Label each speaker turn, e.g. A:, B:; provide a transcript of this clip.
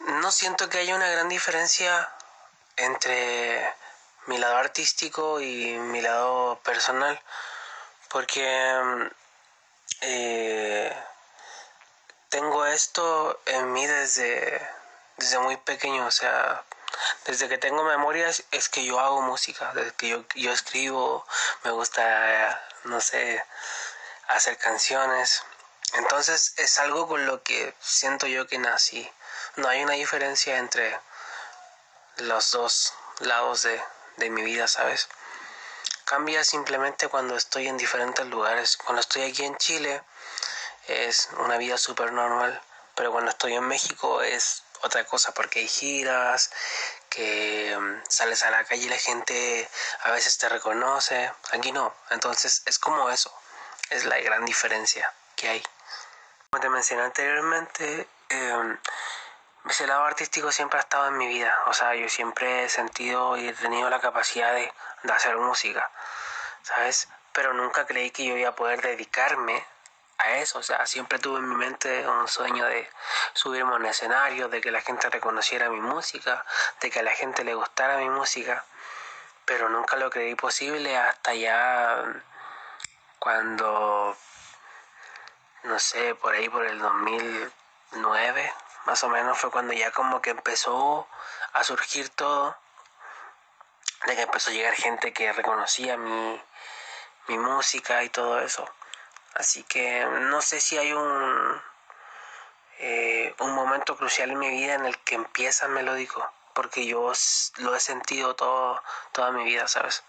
A: no siento que haya una gran diferencia entre mi lado artístico y mi lado personal, porque eh, tengo esto en mí desde, desde muy pequeño, o sea, desde que tengo memorias es que yo hago música, desde que yo, yo escribo, me gusta, no sé, hacer canciones. Entonces es algo con lo que siento yo que nací. No hay una diferencia entre los dos lados de, de mi vida, ¿sabes? Cambia simplemente cuando estoy en diferentes lugares. Cuando estoy aquí en Chile es una vida súper normal, pero cuando estoy en México es otra cosa porque hay giras, que mm, sales a la calle y la gente a veces te reconoce, aquí no, entonces es como eso, es la gran diferencia que hay. Como te mencioné anteriormente, eh, ese lado artístico siempre ha estado en mi vida, o sea, yo siempre he sentido y he tenido la capacidad de, de hacer música, ¿sabes? Pero nunca creí que yo iba a poder dedicarme a eso, o sea, siempre tuve en mi mente un sueño de subirme a un escenario, de que la gente reconociera mi música, de que a la gente le gustara mi música, pero nunca lo creí posible hasta ya cuando, no sé, por ahí por el 2009, más o menos fue cuando ya como que empezó a surgir todo, de que empezó a llegar gente que reconocía mi, mi música y todo eso. Así que no sé si hay un, eh, un momento crucial en mi vida en el que empieza melódico, porque yo lo he sentido todo, toda mi vida, ¿sabes?